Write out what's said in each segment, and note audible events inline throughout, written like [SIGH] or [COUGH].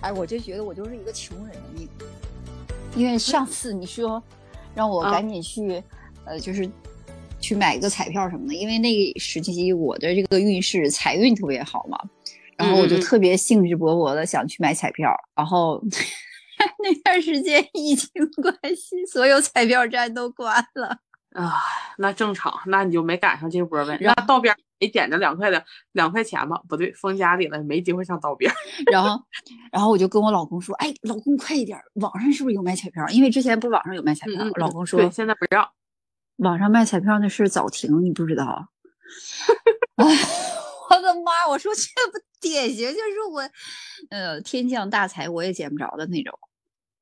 哎，我就觉得我就是一个穷人的命，因为上次你说让我赶紧去，呃，就是去买一个彩票什么的，因为那个时期我的这个运势财运特别好嘛，然后我就特别兴致勃勃的想去买彩票，然后 [LAUGHS] 那段时间疫情关系，所有彩票站都关了。啊，那正常，那你就没赶上这波呗。那道边没捡着两块的两块钱吧？不对，封家里了，没机会上道边。[LAUGHS] 然后，然后我就跟我老公说：“哎，老公快一点，网上是不是有卖彩票？因为之前不网上有卖彩票。”老公说：“对，现在不让。[LAUGHS] 网上卖彩票那是早停，你不知道？”哎，[LAUGHS] 我的妈！我说这不典型就是我，呃，天降大财我也捡不着的那种。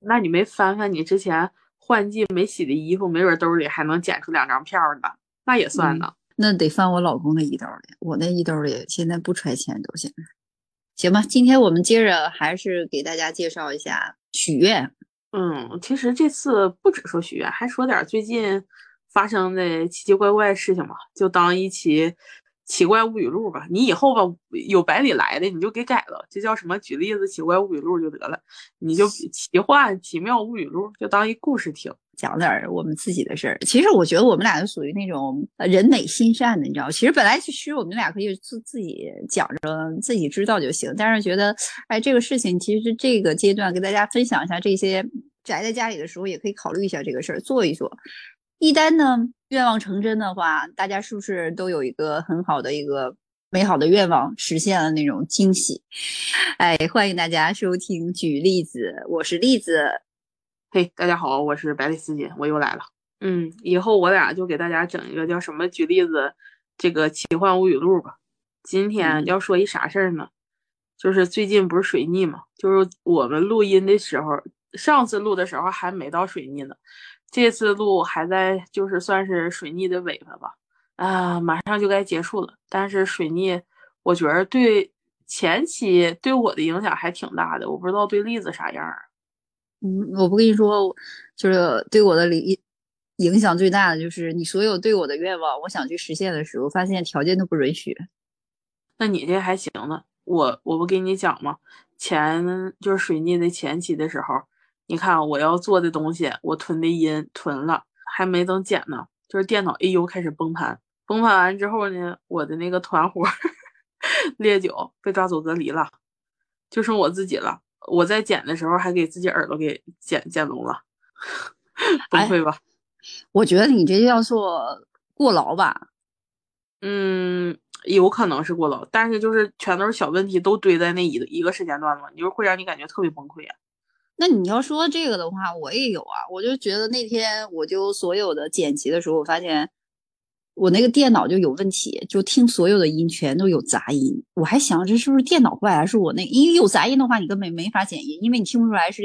那你没翻翻你之前？换季没洗的衣服，没准兜里还能捡出两张票呢，那也算呢。那得翻我老公的衣兜里，我那衣兜里现在不揣钱都行。行吧，今天我们接着还是给大家介绍一下许愿。嗯，其实这次不只说许愿，还说点最近发生的奇奇怪怪的事情吧，就当一期。奇怪物语录吧，你以后吧有百里来的你就给改了，这叫什么？举例子，奇怪物语录就得了，你就奇幻奇妙物语录就当一故事听，讲点我们自己的事儿。其实我觉得我们俩就属于那种人美心善的，你知道其实本来其实我们俩可以自自己讲着自己知道就行，但是觉得哎这个事情其实这个阶段跟大家分享一下，这些宅在家里的时候也可以考虑一下这个事儿，做一做。一旦呢愿望成真的话，大家是不是都有一个很好的一个美好的愿望实现了那种惊喜？哎，欢迎大家收听举例子，我是栗子。嘿，大家好，我是百里思锦，我又来了。嗯，以后我俩就给大家整一个叫什么举例子这个奇幻物语录吧。今天要说一啥事儿呢？就是最近不是水逆嘛，就是我们录音的时候，上次录的时候还没到水逆呢。这次路还在，就是算是水逆的尾巴吧，啊，马上就该结束了。但是水逆，我觉得对前期对我的影响还挺大的，我不知道对栗子啥样啊。嗯，我不跟你说，就是对我的影影响最大的就是你所有对我的愿望，我想去实现的时候，发现条件都不允许。那你这还行呢，我我不跟你讲吗？前就是水逆的前期的时候。你看我要做的东西，我囤的音囤了，还没等剪呢，就是电脑 AU 开始崩盘，崩盘完之后呢，我的那个团伙 [LAUGHS] 烈酒被抓走隔离了，就剩我自己了。我在剪的时候还给自己耳朵给剪剪聋了，崩溃吧？我觉得你这叫做过劳吧？嗯，有可能是过劳，但是就是全都是小问题，都堆在那一一个时间段嘛，你就会让你感觉特别崩溃啊。那你要说这个的话，我也有啊。我就觉得那天我就所有的剪辑的时候，我发现我那个电脑就有问题，就听所有的音全都有杂音。我还想这是不是电脑坏，还是我那？因为有杂音的话，你根本没法剪音，因为你听不出来是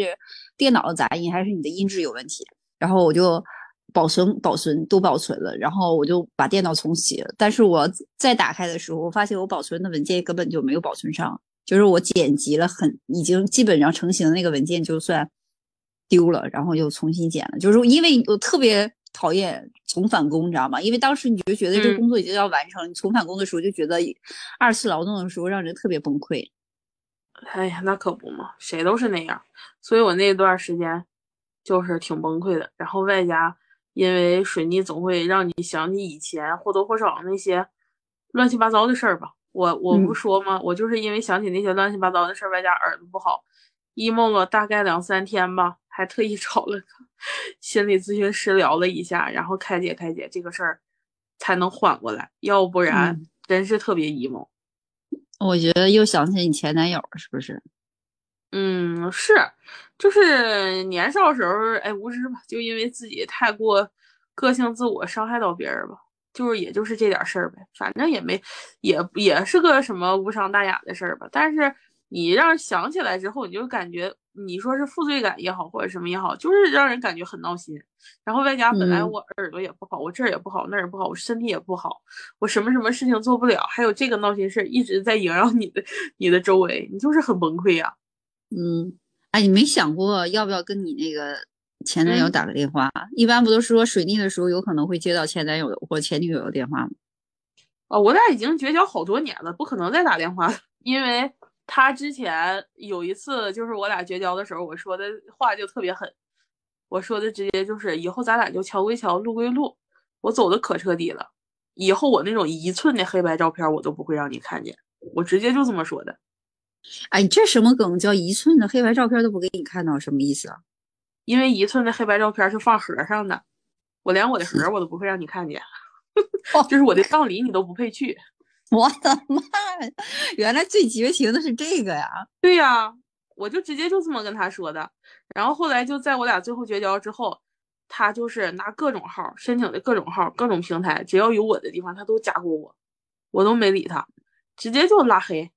电脑的杂音还是你的音质有问题。然后我就保存保存都保存了，然后我就把电脑重启。但是我再打开的时候，我发现我保存的文件根本就没有保存上。就是我剪辑了很，已经基本上成型的那个文件就算丢了，然后又重新剪了。就是因为我特别讨厌重返工，你知道吗？因为当时你就觉得这工作已经要完成，你重返工的时候就觉得二次劳动的时候让人特别崩溃。哎呀，那可不嘛，谁都是那样。所以我那段时间就是挺崩溃的。然后外加因为水逆总会让你想起以前或多或少那些乱七八糟的事儿吧。我我不说吗？我就是因为想起那些乱七八糟的事儿，外加耳朵不好，emo 了大概两三天吧，还特意找了个心理咨询师聊了一下，然后开解开解这个事儿，才能缓过来，要不然真是特别 emo。我觉得又想起你前男友，是不是？嗯，是，就是年少时候，哎，无知吧，就因为自己太过个性自我，伤害到别人吧。就是，也就是这点事儿呗，反正也没，也也是个什么无伤大雅的事儿吧。但是你让想起来之后，你就感觉你说是负罪感也好，或者什么也好，就是让人感觉很闹心。然后外加本来我耳朵也不好，我这儿也不好，那儿也不好，我身体也不好，我什么什么事情做不了，还有这个闹心事儿一直在萦绕你的你的周围，你就是很崩溃呀。嗯，哎，你没想过要不要跟你那个？前男友打个电话，一般不都是说水逆的时候有可能会接到前男友或前女友的电话吗？啊，我俩已经绝交好多年了，不可能再打电话了，[LAUGHS] 因为他之前有一次就是我俩绝交的时候，我说的话就特别狠，我说的直接就是以后咱俩就桥归桥，路归路，我走的可彻底了。以后我那种一寸的黑白照片我都不会让你看见，我直接就这么说的。哎，这什么梗？叫一寸的黑白照片都不给你看到，什么意思啊？因为一寸的黑白照片是放盒上的，我连我的盒我都不会让你看见，[LAUGHS] 就是我的葬礼你都不配去。我的妈呀！原来最绝情的是这个呀？对呀，我就直接就这么跟他说的。然后后来就在我俩最后绝交之后，他就是拿各种号申请的各种号、各种平台，只要有我的地方他都加过我，我都没理他，直接就拉黑，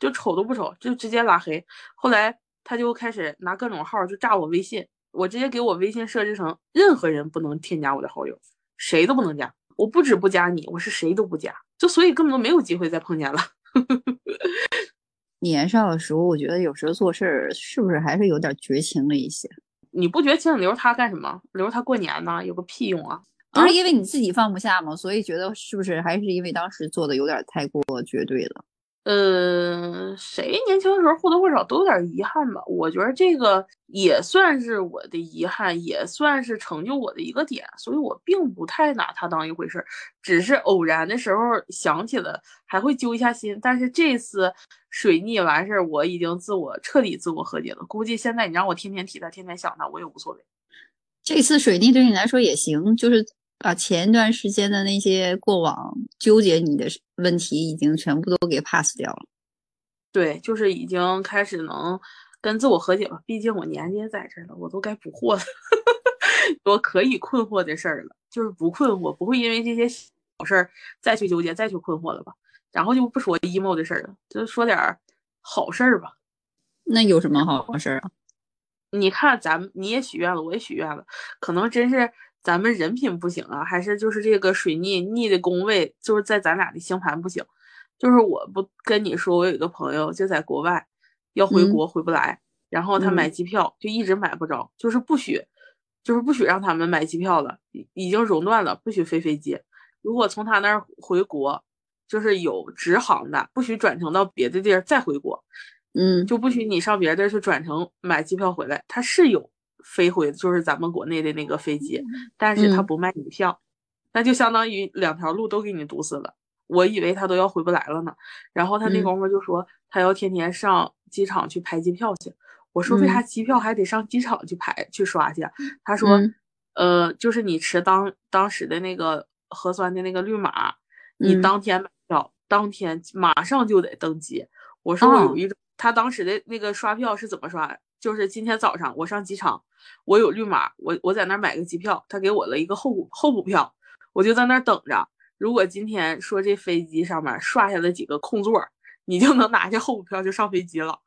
就瞅都不瞅，就直接拉黑。后来他就开始拿各种号就炸我微信，我直接给我微信设置成任何人不能添加我的好友，谁都不能加。我不止不加你，我是谁都不加，就所以根本都没有机会再碰见了。[LAUGHS] 年少的时候，我觉得有时候做事儿是不是还是有点绝情了一些？你不绝情，留着他干什么？留着他过年呢，有个屁用啊！不是因为你自己放不下吗？所以觉得是不是还是因为当时做的有点太过绝对了？呃，谁年轻的时候或多或少都有点遗憾吧？我觉得这个也算是我的遗憾，也算是成就我的一个点，所以我并不太拿它当一回事儿，只是偶然的时候想起了，还会揪一下心。但是这次水逆完事儿，我已经自我彻底自我和解了。估计现在你让我天天提他，天天想他，我也无所谓。这次水逆对你来说也行，就是。把前一段时间的那些过往纠结你的问题，已经全部都给 pass 掉了。对，就是已经开始能跟自我和解了。毕竟我年纪也在这了，我都该不惑了，[LAUGHS] 我可以困惑的事儿了，就是不困惑，不会因为这些小事儿再去纠结、再去困惑了吧？然后就不说 emo 的事儿了，就说点好事儿吧。那有什么好事儿啊？你看，咱你也许愿了，我也许愿了，可能真是。咱们人品不行啊，还是就是这个水逆逆的宫位，就是在咱俩的星盘不行。就是我不跟你说，我有一个朋友就在国外要回国回不来，然后他买机票就一直买不着，就是不许，就是不许让他们买机票了，已经熔断了，不许飞飞机。如果从他那儿回国，就是有直航的，不许转乘到别的地儿再回国，嗯，就不许你上别的地儿去转乘买机票回来。他是有。飞回就是咱们国内的那个飞机，但是他不卖你票，那就相当于两条路都给你堵死了。我以为他都要回不来了呢，然后他那功夫就说他要天天上机场去排机票去。我说为啥机票还得上机场去排去刷去？他说，呃，就是你持当当时的那个核酸的那个绿码，你当天买票，当天马上就得登机。我说我有一种，他当时的那个刷票是怎么刷？就是今天早上我上机场，我有绿码，我我在那儿买个机票，他给我了一个候补候补票，我就在那儿等着。如果今天说这飞机上面刷下来几个空座，你就能拿下候补票就上飞机了。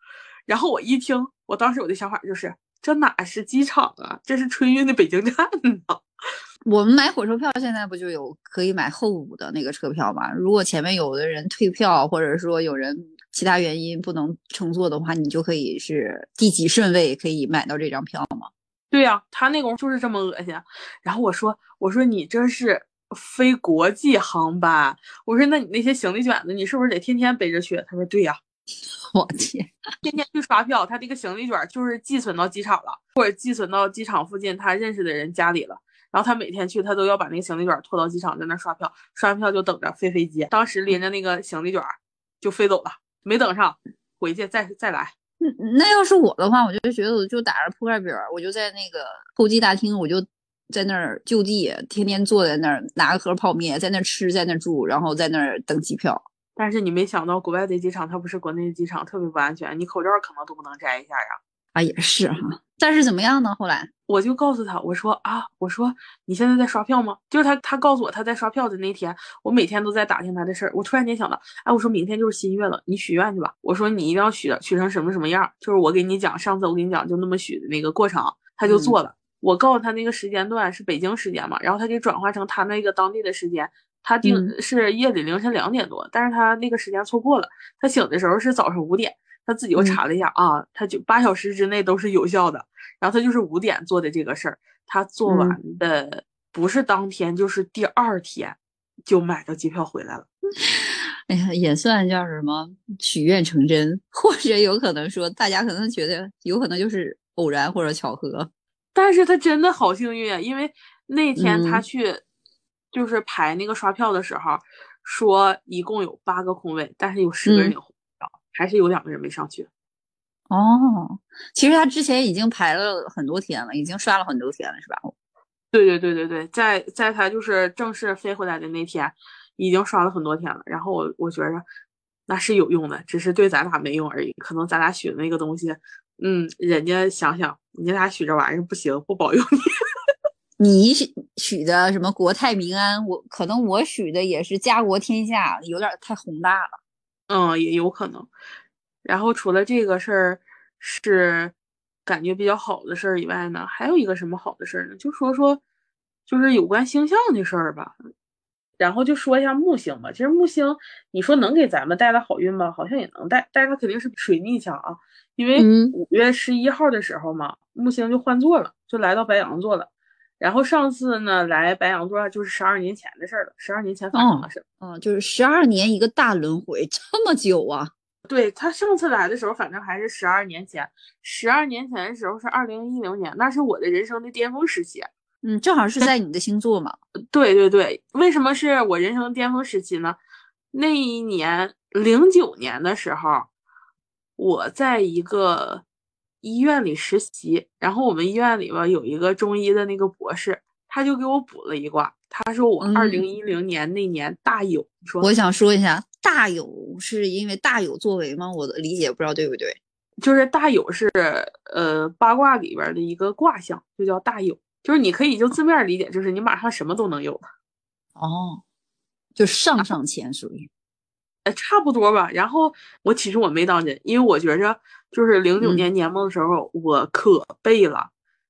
然后我一听，我当时我的想法就是，这哪是机场啊，这是春运的北京站呢。[LAUGHS] 我们买火车票现在不就有可以买候补的那个车票吗？如果前面有的人退票，或者说有人。其他原因不能乘坐的话，你就可以是第几顺位可以买到这张票吗？对呀，他那功夫就是这么恶心。然后我说，我说你这是飞国际航班，我说那你那些行李卷子，你是不是得天天背着去？他说对呀。[LAUGHS] 我天，天天去刷票，他这个行李卷就是寄存到机场了，或者寄存到机场附近他认识的人家里了。然后他每天去，他都要把那个行李卷拖到机场，在那刷票，刷完票就等着飞飞机。当时拎着那个行李卷就飞走了。没等上，回去再再来。那要是我的话，我就觉得我就打着铺盖饼，我就在那个候机大厅，我就在那儿就地，天天坐在那儿拿个盒泡面，在那儿吃，在那儿住，然后在那儿等机票。但是你没想到，国外的机场它不是国内的机场，特别不安全，你口罩可能都不能摘一下呀。啊，也是哈。但是怎么样呢？后来我就告诉他，我说啊，我说你现在在刷票吗？就是他，他告诉我他在刷票的那天，我每天都在打听他的事儿。我突然间想到，哎，我说明天就是新月了，你许愿去吧。我说你一定要许许成什么什么样，就是我给你讲，上次我给你讲就那么许的那个过程，他就做了。我告诉他那个时间段是北京时间嘛，然后他给转化成他那个当地的时间，他定是夜里凌晨两点多，但是他那个时间错过了，他醒的时候是早上五点。他自己又查了一下啊，他就八小时之内都是有效的。然后他就是五点做的这个事儿，他做完的不是当天就是第二天就买到机票回来了。[LAUGHS] 哎呀，也算叫什么许愿成真，或者有可能说大家可能觉得有可能就是偶然或者巧合。但是他真的好幸运啊，因为那天他嗯去就是排那个刷票的时候，说一共有八个空位，但是有十个人嗯领红票，还是有两个人没上去。哦，其实他之前已经排了很多天了，已经刷了很多天了，是吧？对对对对对，在在他就是正式飞回来的那天，已经刷了很多天了。然后我我觉着那是有用的，只是对咱俩没用而已。可能咱俩许的那个东西，嗯，人家想想，你俩许这玩意儿不行，不保佑你。[LAUGHS] 你许许的什么国泰民安，我可能我许的也是家国天下，有点太宏大了。嗯，也有可能。然后除了这个事儿是感觉比较好的事儿以外呢，还有一个什么好的事儿呢？就说说就是有关星象的事儿吧。然后就说一下木星吧。其实木星，你说能给咱们带来好运吧？好像也能带，但是它肯定是水逆强啊。因为嗯五月十一号的时候嘛，木星就换座了，就来到白羊座了。然后上次呢来白羊座就是十二年前的事儿了，十二年前发生的事儿。嗯，就是十二年一个大轮回，这么久啊？对他上次来的时候，反正还是十二年前。十二年前的时候是二零一零年，那是我的人生的巅峰时期。嗯，正好是在你的星座嘛。[LAUGHS] 对对对，为什么是我人生巅峰时期呢？那一年零九年的时候，我在一个医院里实习，然后我们医院里边有一个中医的那个博士，他就给我卜了一卦。他说我嗯二零一零年那年大有，你说我想说一下，大有是因为大有作为吗？我的理解不知道对不对。就是大有是呃八卦里边的一个卦象，就叫大有，就是你可以就字面理解，就是你马上什么都能有了，哦，就上上签属于。呃，差不多吧。然后我其实我没当真，因为我觉着就是零九嗯年年末的时候，我可背了，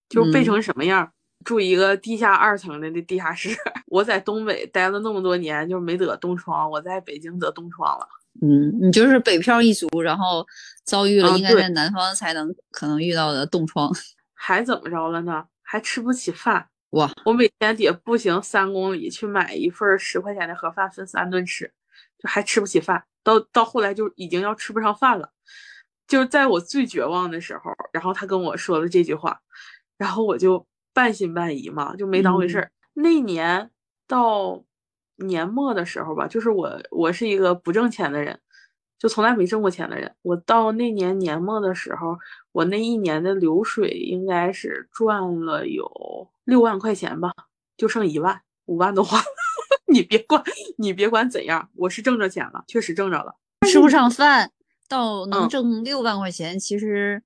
就背嗯成什么样。住一个地下二层的那地下室，[LAUGHS] 我在东北待了那么多年，就是没得冻疮，我在北京得冻疮了。嗯，你就是北漂一族，然后遭遇了应该在南方才能可能遇到的冻疮。[LAUGHS] 还怎么着了呢？还吃不起饭。哇，我每天得步行三公里去买一份十块钱的盒饭，分三顿吃，就还吃不起饭。到到后来就已经要吃不上饭了。就是在我最绝望的时候，然后他跟我说了这句话，然后我就半信半疑嘛，就没当回事儿。那年到年末的时候吧，就是我我是一个不挣钱的人，就从来没挣过钱的人。我到那年年末的时候，我那一年的流水应该是赚了有六万块钱吧，就剩一万，五万都花了。你别管，[LAUGHS] 你别管怎样，我是挣着钱了，确实挣着了。吃不上饭到能嗯挣六万块钱，其实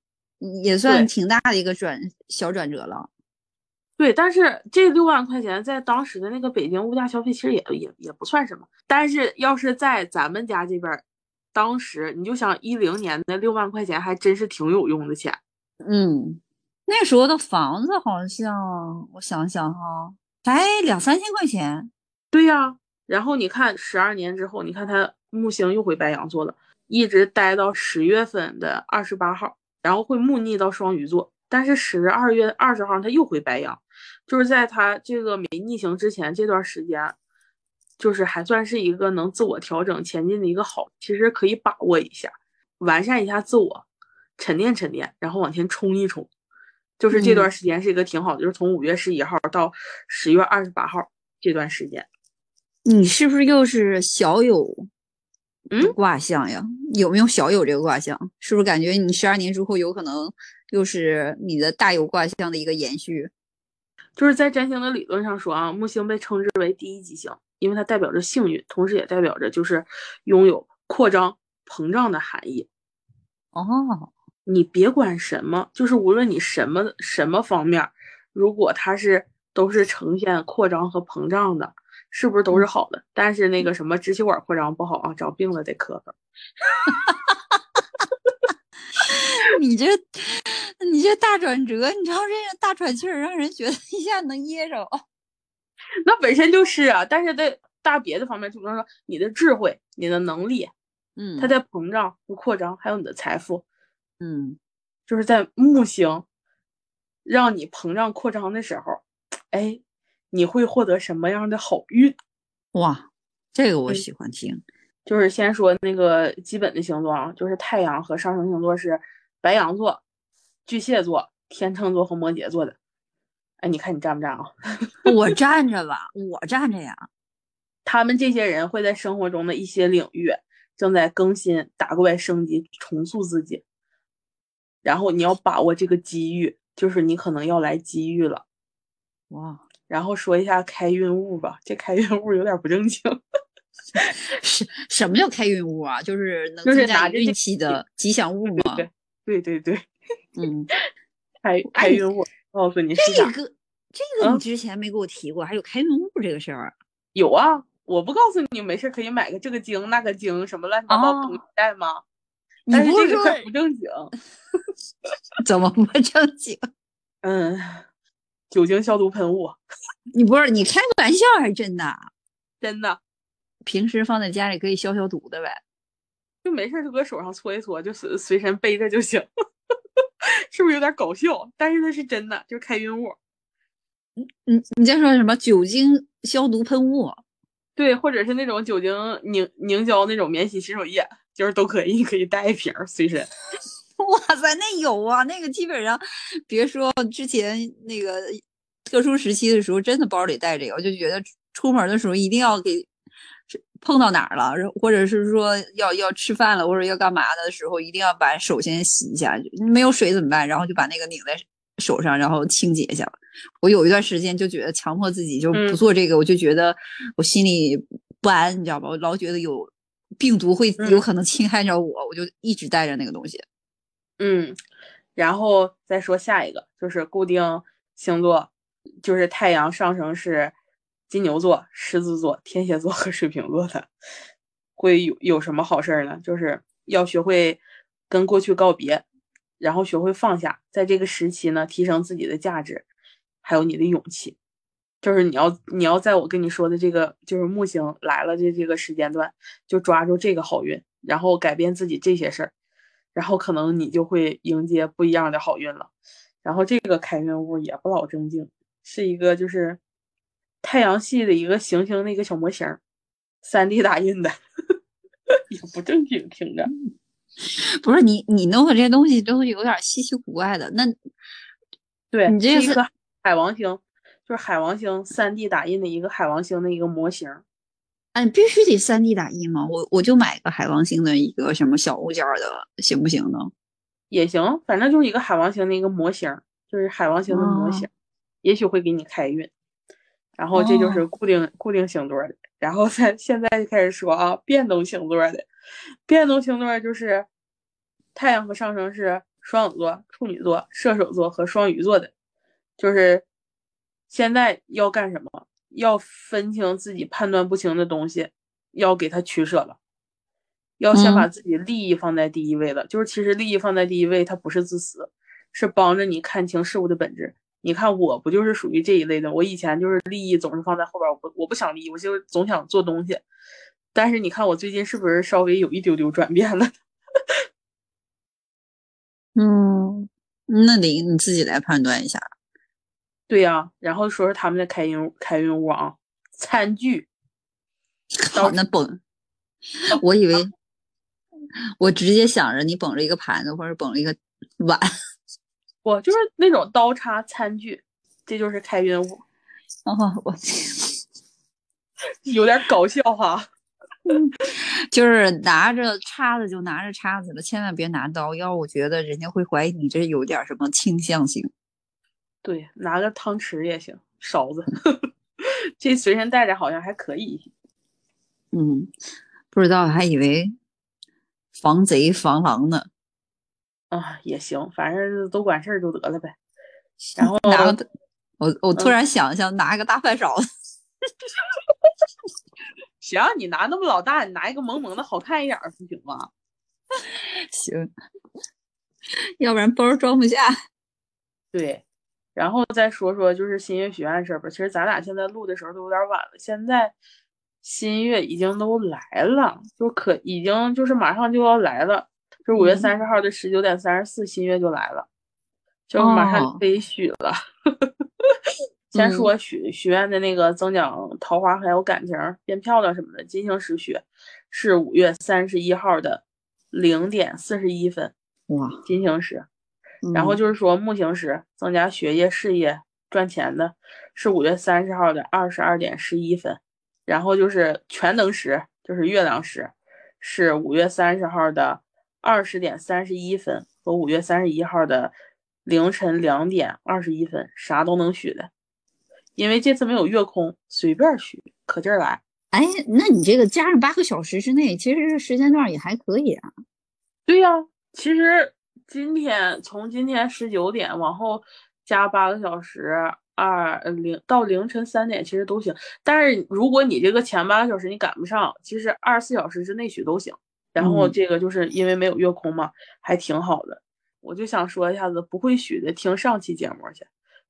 也算挺大的一个转小转折了。对，但是这六万块钱在当时的那个北京物价消费其实也也也不算什么。但是要是在咱们家这边儿，当时你就想一零年那六万块钱还真是挺有用的钱。嗯，那时候的房子好像我想想哈，才两三千块钱。对呀、然后你看十二年之后，你看他木星又回白羊座了，一直待到十月份的二十八号，然后会木逆到双鱼座，但是十二月二十号他又回白羊，就是在他这个没逆行之前这段时间，就是还算是一个能自我调整前进的一个好，其实可以把握一下，完善一下自我，沉淀沉淀，然后往前冲一冲。就是这段时间是一个挺好的，就是从五月十一号到十月二十八号这段时间。你是不是又是小有嗯卦象呀？有没有小有这个卦象？是不是感觉你十二年之后有可能又是你的大有卦象的一个延续？就是在占星的理论上说啊，木星被称之为第一吉星，因为它代表着幸运，同时也代表着就是拥有扩张、膨胀的含义。哦，你别管什么，就是无论你什么什么方面，如果它是都是呈现扩张和膨胀的，是不是都是好的？但是那个什么支气管扩张不好啊，长病了得咳嗽。[LAUGHS] 你这你这大转折，你知道这个大喘气儿，让人觉得一下能噎着。那本身就是啊，但是在大别的方面，就比方说你的智慧、你的能力，嗯，它在膨胀和扩张，还有你的财富，嗯就是在木星让你膨胀扩张的时候，哎，你会获得什么样的好运？哇，这个我嗯喜欢听。就是先说那个基本的星座啊，就是太阳和上升星座是白羊座、巨蟹座、天秤座和摩羯座的。哎，你看你站不站啊？我 [LAUGHS] 站着吧，我站着呀。他们这些人会在生活中的一些领域正在更新、打怪升级、重塑自己。然后你要把握这个机遇，就是你可能要来机遇了。哇！然后说一下开运物吧，这开运物有点不正经。[LAUGHS] 什什么叫开运物啊？就是能就是增加拿运气的 [LAUGHS] 吉祥物吗？对对对，嗯，[LAUGHS] 开开运物，告诉你？这个这个嗯你之前没给我提过，还有开运物这个事儿。有啊，我不告诉你，没事可以买个这个精那个精，什么乱七八糟东西带吗？但是这个很不正经。怎么不正经？嗯，酒精消毒喷雾，[LAUGHS] 你不是你开玩笑还是真的？真的平时放在家里可以消消毒的呗。就没事就搁手上搓一搓，就随随身背着就行。[LAUGHS] 是不是有点搞笑？但是那是真的，就是开运物。你你你在说什么酒精消毒喷雾？对，或者是那种酒精凝凝胶那种免洗洗手液，就是都可以，你可以带一瓶随身。[LAUGHS] 哇塞，那有啊，那个基本上，别说之前那个特殊时期的时候，真的包里带这个，我就觉得出门的时候一定要给碰到哪儿了，或者是说要要吃饭了或者要干嘛的时候，一定要把手先洗一下，没有水怎么办？然后就把那个拧在手上，然后清洁一下。我有一段时间就觉得强迫自己就不嗯做这个，我就觉得我心里不安，你知道吧？我老觉得有病毒会嗯有可能侵害着我，我就一直带着那个东西。嗯，然后再说下一个，就是固定星座，就是太阳上升是金牛座、狮子座、天蝎座和水瓶座的，会有有什么好事儿呢？就是要学会跟过去告别，然后学会放下，在这个时期呢，提升自己的价值，还有你的勇气。就是你要你要在我跟你说的这个就是木星来了的这个时间段，就抓住这个好运，然后改变自己这些事儿。然后可能你就会迎接不一样的好运了。然后这个开运物也不老正经，是一个就是太阳系的一个行星的一个小模型儿，三 D 打印的，[LAUGHS] 也不正经，听着。不是你，你弄的这些东西都有点稀奇古怪的。那对，你这是海王星，就是海王星三 D 打印的一个海王星的一个模型儿。哎，必须得三 D 打印吗？我我就买个海王星的一个什么小物件儿的，行不行呢？也行，反正就是一个海王星的一个模型儿，就是海王星的模型，也许会给你开运。然后这就是哦固定、固定星座的，然后在 [LAUGHS] 现在就开始说啊，变动星座的，变动星座就是太阳和上升是双子座、处女座、射手座和双鱼座的，就是现在要干什么？要分清自己判断不清的东西，要给它取舍了。要先把嗯自己利益放在第一位了，就是其实利益放在第一位，它不是自私，是帮着你看清事物的本质。你看我不就是属于这一类的？我以前就是利益总是放在后边，我不我不想利益，我就总想做东西。但是你看我最近是不是稍微有一丢丢转变了？[LAUGHS] 嗯，那得你自己来判断一下。对呀、然后说说他们的开运开运物啊，餐具，[LAUGHS] 好，那绷，我以为我直接想着你绷着一个盘子或者绷着一个碗。[LAUGHS] 我就是那种刀叉餐具，这就是开运物，哦，我有点搞笑哈。[LAUGHS] 就是拿着叉子就拿着叉子了，千万别拿刀，要我觉得人家会怀疑你这有点什么倾向性。对，拿个汤匙也行，勺子，[LAUGHS] 这随身带着好像还可以。嗯，不知道还以为防贼防狼呢。啊，也行，反正都管事儿就得了呗。然后 [LAUGHS] 拿个，我我突嗯然想想拿个大饭勺子，[LAUGHS] 行，你拿那么老大，你拿一个萌萌的，好看一点儿不行吗？行，要不然包装不下。对，然后再说说就是新月许愿事儿吧。其实咱俩现在录的时候都有点晚了，现在新月已经都来了，就可已经就是马上就要来了，就五月嗯三十号的十九点三十四，新月就来了，就马上哦就可以许了。[LAUGHS] 先说许许愿的那个增奖桃花还有感情、变漂亮什么的，金星时许。是五月三十一号的零点四十一分。哇，金星时，然后就是说木星时增加学业、事业、赚钱的，是五月三十号的二十二点十一分。然后就是全能时，就是月亮时，是五月三十号的二十点三十一分和五月三十一号的凌晨两点二十一分，啥都能许的。因为这次没有月空，随便许，可劲儿来。哎，那你这个加上八个小时之内，其实时间段也还可以啊。对呀，其实今天从今天十九点往后加八个小时。二零到凌晨三点其实都行，但是如果你这个前八个小时你赶不上，其实二十四小时之内许都行。然后这个就是因为没有月空嘛，还挺好的。我就想说一下子，不会许的听上期节目去，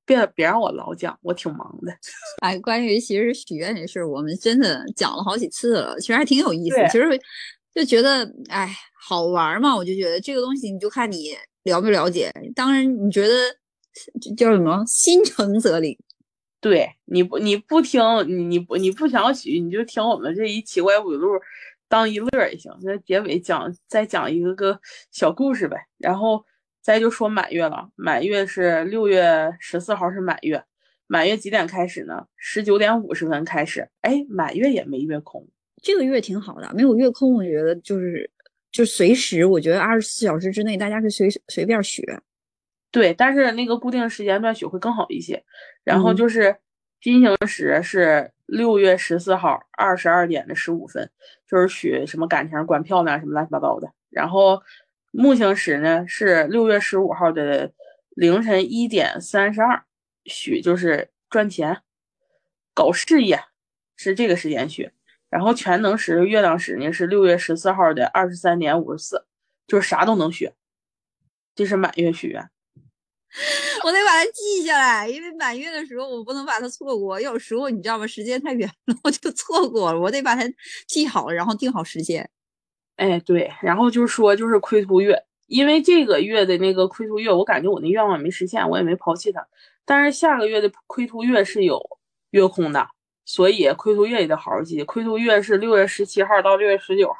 别别让我老讲，我挺忙的。[LAUGHS] 哎，关于其实许愿这事儿，我们真的讲了好几次了，其实还挺有意思。其实就觉得哎好玩嘛，我就觉得这个东西你就看你了不了解。当然你觉得。叫什么？心诚则灵。对，你不你不听，你你不你不想许，你就听我们这一奇怪语录当一乐也行。那结尾讲再讲一个个小故事呗。然后再就说满月了，满月是六月十四号是满月，满月几点开始呢？十九点五十分开始。哎，满月也没月空，这个月挺好的，没有月空，我觉得就是就随时，我觉得二十四小时之内大家可以随随便学。对，但是那个固定时间段学会更好一些。然后就是金星时是六月十四号二十二点的十五分，就是许什么感情管漂亮什么乱七八糟的。然后木星时呢是六月十五号的凌晨一点三十二，许就是赚钱、搞事业，是这个时间许。然后全能时月亮时呢是六月十四号的二十三点五十四，就是啥都能学。这是满月许愿。[LAUGHS] 我得把它记下来，因为满月的时候我不能把它错过。有时候你知道吗？时间太远了，我就错过了。我得把它记好，然后定好时间。哎，对，然后就说就是亏图月，因为这个月的那个亏图月，我感觉我那愿望没实现，我也没抛弃它。但是下个月的亏图月是有月空的，所以亏图月也得好好记。亏图月是六月十七号到六月十九号，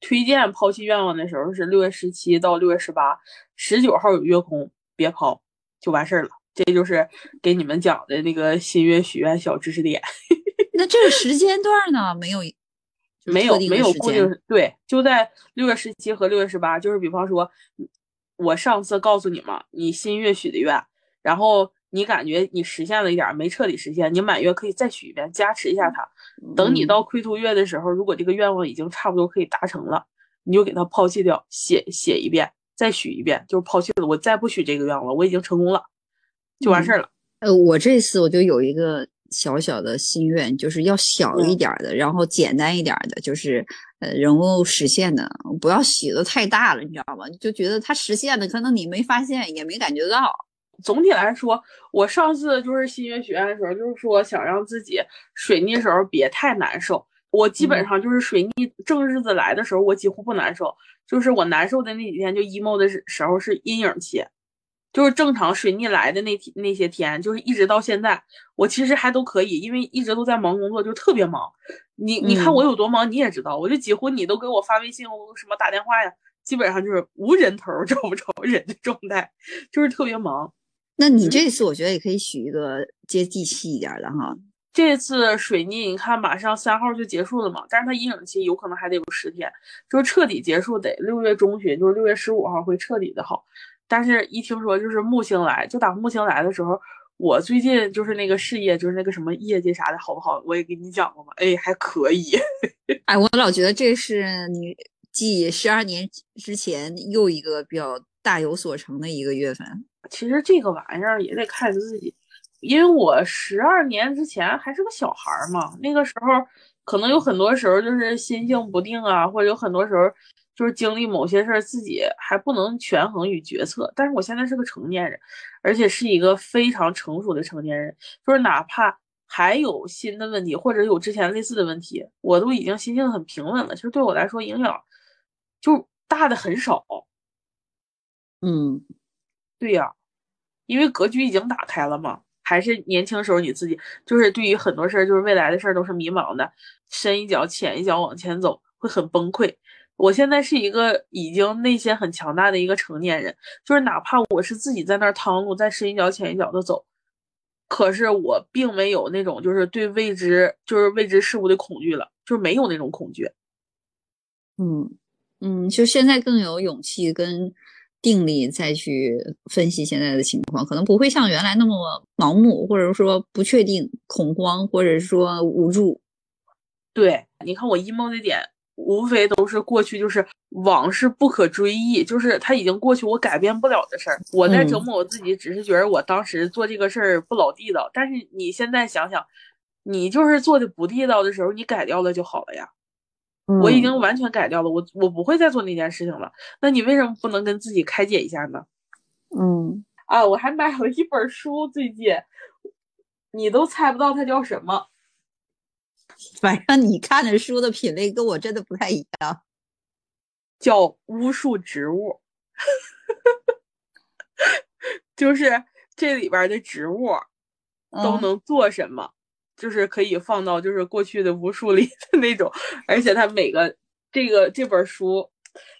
推荐抛弃愿望的时候是六月十七到六月十八，十九号有月空，别抛。就完事儿了，这就是给你们讲的那个新月许愿小知识点。[LAUGHS] 那这个时间段呢？没有，没有，没有固定。对，就在六月十七和六月十八。就是比方说，我上次告诉你嘛，你新月许的愿，然后你感觉你实现了一点，没彻底实现，你满月可以再许一遍，加持一下它。等你到亏图月的时候，如果这个愿望已经差不多可以达成了，你就给它抛弃掉，写写一遍。再许一遍，就是抛弃了，我再不许这个愿了，我已经成功了，就完事儿了。呃，我这次我就有一个小小的心愿，就是要小一点的，然后简单一点的，就是呃，能够实现的，不要许的太大了，你知道吗？就觉得它实现的，可能你没发现，也没感觉到。总体来说，我上次就是新月学院的时候，就是说想让自己水逆时候别太难受。我基本上就是水逆正日子来的时候，我几乎不难受。就是我难受的那几天，就 emo 的时候是阴影期，就是正常水逆来的那天那些天，就是一直到现在，我其实还都可以，因为一直都在忙工作，就特别忙。你你看我有多忙，你也知道，我就几乎你都给我发微信，我什么打电话呀，基本上就是无人头找不着人的状态，就是特别忙。那你这次我觉得也可以许一个接地气一点的哈。这次水逆，你看马上三号就结束了嘛，但是它阴影期有可能还得有十天，就是彻底结束得六月中旬，就是六月十五号会彻底的好。但是一听说就是木星来，就打木星来的时候，我最近就是那个事业，就是那个什么业绩啥的好不好？我也给你讲过嘛，哎，还可以。[LAUGHS] 哎，我老觉得这是你继十二年之前又一个比较大有所成的一个月份。其实这个玩意儿也得看自己。因为我十二年之前还是个小孩儿嘛，那个时候可能有很多时候就是心性不定啊，或者有很多时候就是经历某些事儿，自己还不能权衡与决策。但是我现在是个成年人，而且是一个非常成熟的成年人，就是哪怕还有新的问题，或者有之前类似的问题，我都已经心性很平稳了。其实对我来说影响就大的很少。嗯，对呀，因为格局已经打开了嘛。还是年轻时候你自己，就是对于很多事儿，就是未来的事儿都是迷茫的，深一脚浅一脚往前走。会很崩溃。我现在是一个已经内心很强大的一个成年人，就是哪怕我是自己在那儿趟路，在深一脚浅一脚的走，可是我并没有那种就是对未知就是未知事物的恐惧了，就是没有那种恐惧。嗯嗯，就现在更有勇气跟定力再去分析现在的情况，可能不会像原来那么盲目，或者说不确定、恐慌，或者说无助。对，你看我 emo 的点。无非都是过去，就是往事不可追忆，就是它已经过去，我改变不了的事儿。我在折磨我自己，只是觉得我当时做这个事儿不老地道。但是你现在想想，你就是做的不地道的时候，你改掉了就好了呀。我已经完全改掉了，我我不会再做那件事情了。那你为什么不能跟自己开解一下呢？嗯啊，我还买了一本书，最近你都猜不到它叫什么。[LAUGHS] 反正你看的书的品类跟我真的不太一样，叫巫术植物，[LAUGHS] 就是这里边的植物都能做什么，就是可以放到就是过去的巫术里的那种，而且它每个这个这本书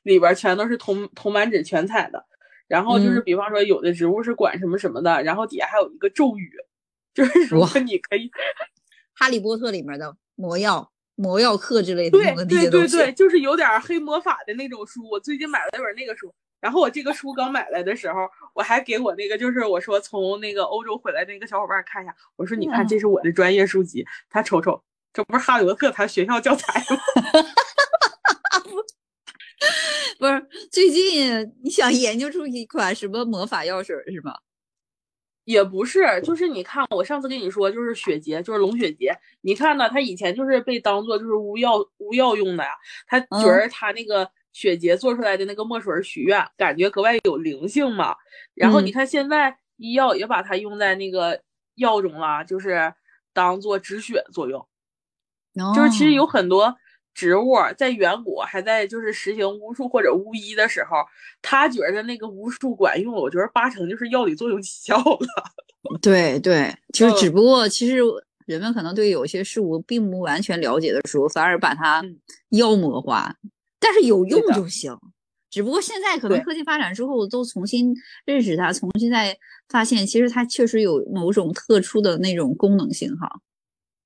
里边全都是铜铜版纸全彩的，然后就是比方说有的植物是管什么什么的，然后底下还有一个咒语，就是 [LAUGHS] 如果你可以，[LAUGHS] 哈利波特里面的。魔药、魔药课之类的对对对对，就是有点黑魔法的那种书。我最近买了一本那个书，然后我这个书刚买来的时候，我还给我那个就是我说从那个欧洲回来那个小伙伴看一下，我说你看这是我的专业书籍，他瞅瞅，这不是哈利波特他学校教材吗？[LAUGHS] 不是，最近你想研究出一款什么魔法药水是吗？也不是，就是你看，我上次跟你说，就是雪洁，就是龙雪洁。你看呢，它以前就是被当做就是巫药巫药用的呀。他觉得他那个雪结做出来的那个墨水许愿，感觉格外有灵性嘛。然后你看现在医药也把它用在那个药中了，就是当做止血作用。就是其实有很多。植物在远古还在就是实行巫术或者巫医的时候，他觉得那个巫术管用，我觉得八成就是药理作用起效了。对 [LAUGHS] 对，就是只不过其实人们可能对有些事物并不完全了解的时候，反而把它妖魔化，但是有用就行。只不过现在可能科技发展之后，都重新认识它，重新再发现，其实它确实有某种特殊的那种功能性哈。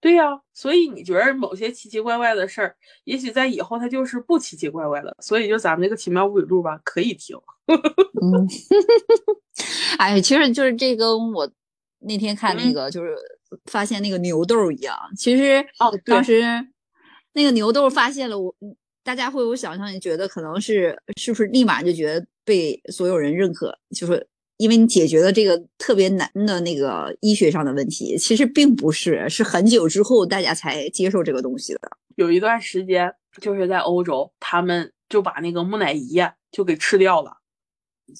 对呀，所以你觉得某些奇奇怪怪的事儿，也许在以后它就是不奇奇怪怪了。所以就咱们这个奇妙物语录吧，可以听。[LAUGHS] 嗯，[LAUGHS] 哎，其实就是这跟我那天看那个，就是发现那个牛痘一样。其实哦，当时那个牛痘发现了，我大家会有想象，你觉得可能是是不是立马就觉得被所有人认可，就是。因为你解决了这个特别难的那个医学上的问题，其实并不是，是很久之后大家才接受这个东西的。有一段时间，就是在欧洲，他们就把那个木乃伊就给吃掉了，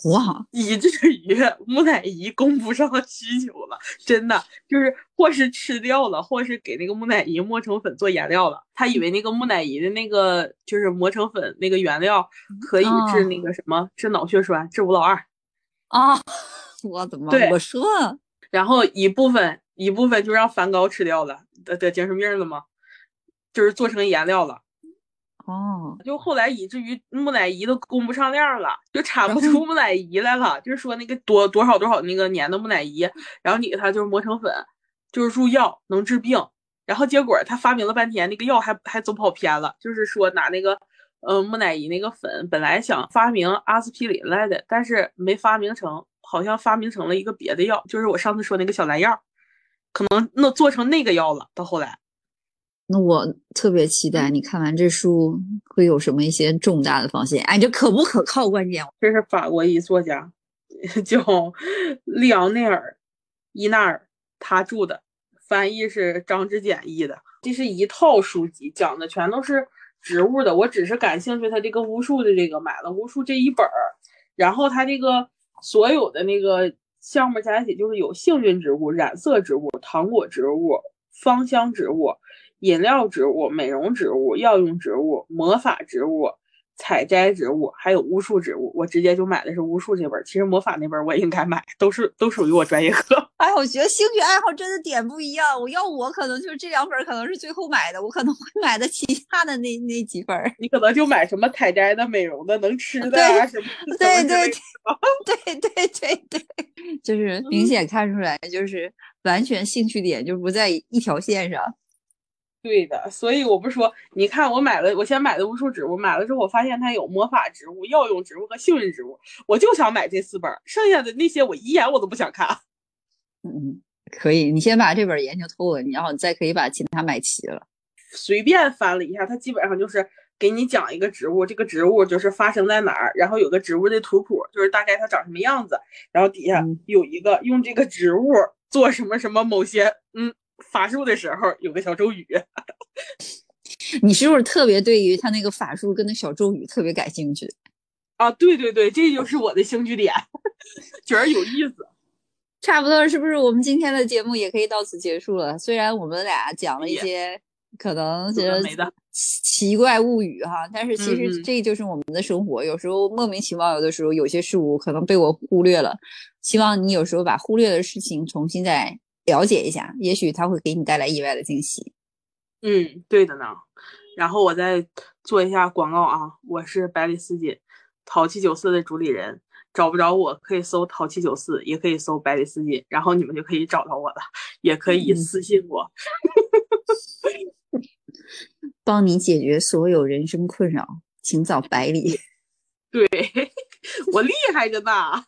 哇！[LAUGHS] 以至于木乃伊供不上需求了，真的就是或是吃掉了，或是给那个木乃伊磨成粉做颜料了。他以为那个木乃伊的那个就是磨成粉那个原料可以治那个什么，治脑血栓，治吴老二。啊，[LAUGHS] 我怎么我说？然后一部分一部分就让梵高吃掉了，得得精神病了吗？就是做成颜料了。哦，就后来以至于木乃伊都供不上量了，就产不出木乃伊来了。就是说那个多多少多少那个年的木乃伊，然后你给它就是磨成粉，就是入药能治病。然后结果他发明了半天，那个药还还走跑偏了，就是说拿那个。嗯，木乃伊那个粉本来想发明阿司匹林来的，但是没发明成，好像发明成了一个别的药，就是我上次说那个小蓝药，可能那做成那个药了。到后来，那我特别期待你看完这书会有什么一些重大的发现。哎，这可不可靠？关键这是法国一作家叫利昂内尔·伊纳尔，他著的，翻译是张之简译的。这是一套书籍，讲的全都是。植物的，我只是感兴趣。他这个巫术的这个买了巫术这一本儿，然后他这个所有的那个项目加一起就是有幸运植物、染色植物、糖果植物、芳香植物、饮料植物、美容植物、药用植物、魔法植物、采摘植物，还有巫术植物，我直接就买的是巫术这本。其实魔法那本我也应该买，都是都属于我专业课。[LAUGHS] 哎，我觉得兴趣爱好真的点不一样。我要我可能就是这两本可能是最后买的，我可能会买的其他的那那几本。你可能就买什么采摘的、美容的、能吃的啊什么。对对对对对对对，就是明显看出来，就是完全兴趣点就不在一条线上。对的，所以我不是说，你看我买了，我先买的无数植物，买了之后我发现它有魔法植物、药用植物和幸运植物，我就想买这四本，剩下的那些我一眼我都不想看。嗯，可以，你先把这本研究透了，然后你再可以把其他买齐了。随便翻了一下，它基本上就是给你讲一个植物，这个植物就是发生在哪儿，然后有个植物的图谱，就是大概它长什么样子，然后底下有一个用这个植物做什么什么某些嗯。法术的时候有个小咒语，[LAUGHS] 你是不是特别对于他那个法术跟那小咒语特别感兴趣啊？对对对，这就是我的兴趣点，[LAUGHS] 觉得有意思。差不多是不是？我们今天的节目也可以到此结束了。虽然我们俩讲了一些可能觉得奇怪物语哈，但是其实这就是我们的生活。有时候莫名其妙，有的时候有些事物可能被我忽略了。希望你有时候把忽略的事情重新再。了解一下，也许他会给你带来意外的惊喜。嗯，对的呢。然后我再做一下广告啊，我是百里丝锦淘气九四的主理人，找不着我可以搜淘气九四，也可以搜百里丝锦，然后你们就可以找到我了，也可以私信我，[LAUGHS] 帮你解决所有人生困扰，请找百里。对 [LAUGHS] 我厉害着呢。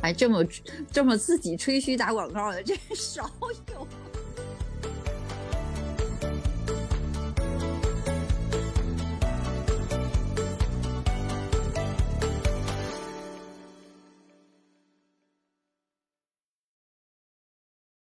还这么这么自己吹嘘打广告的，真少有。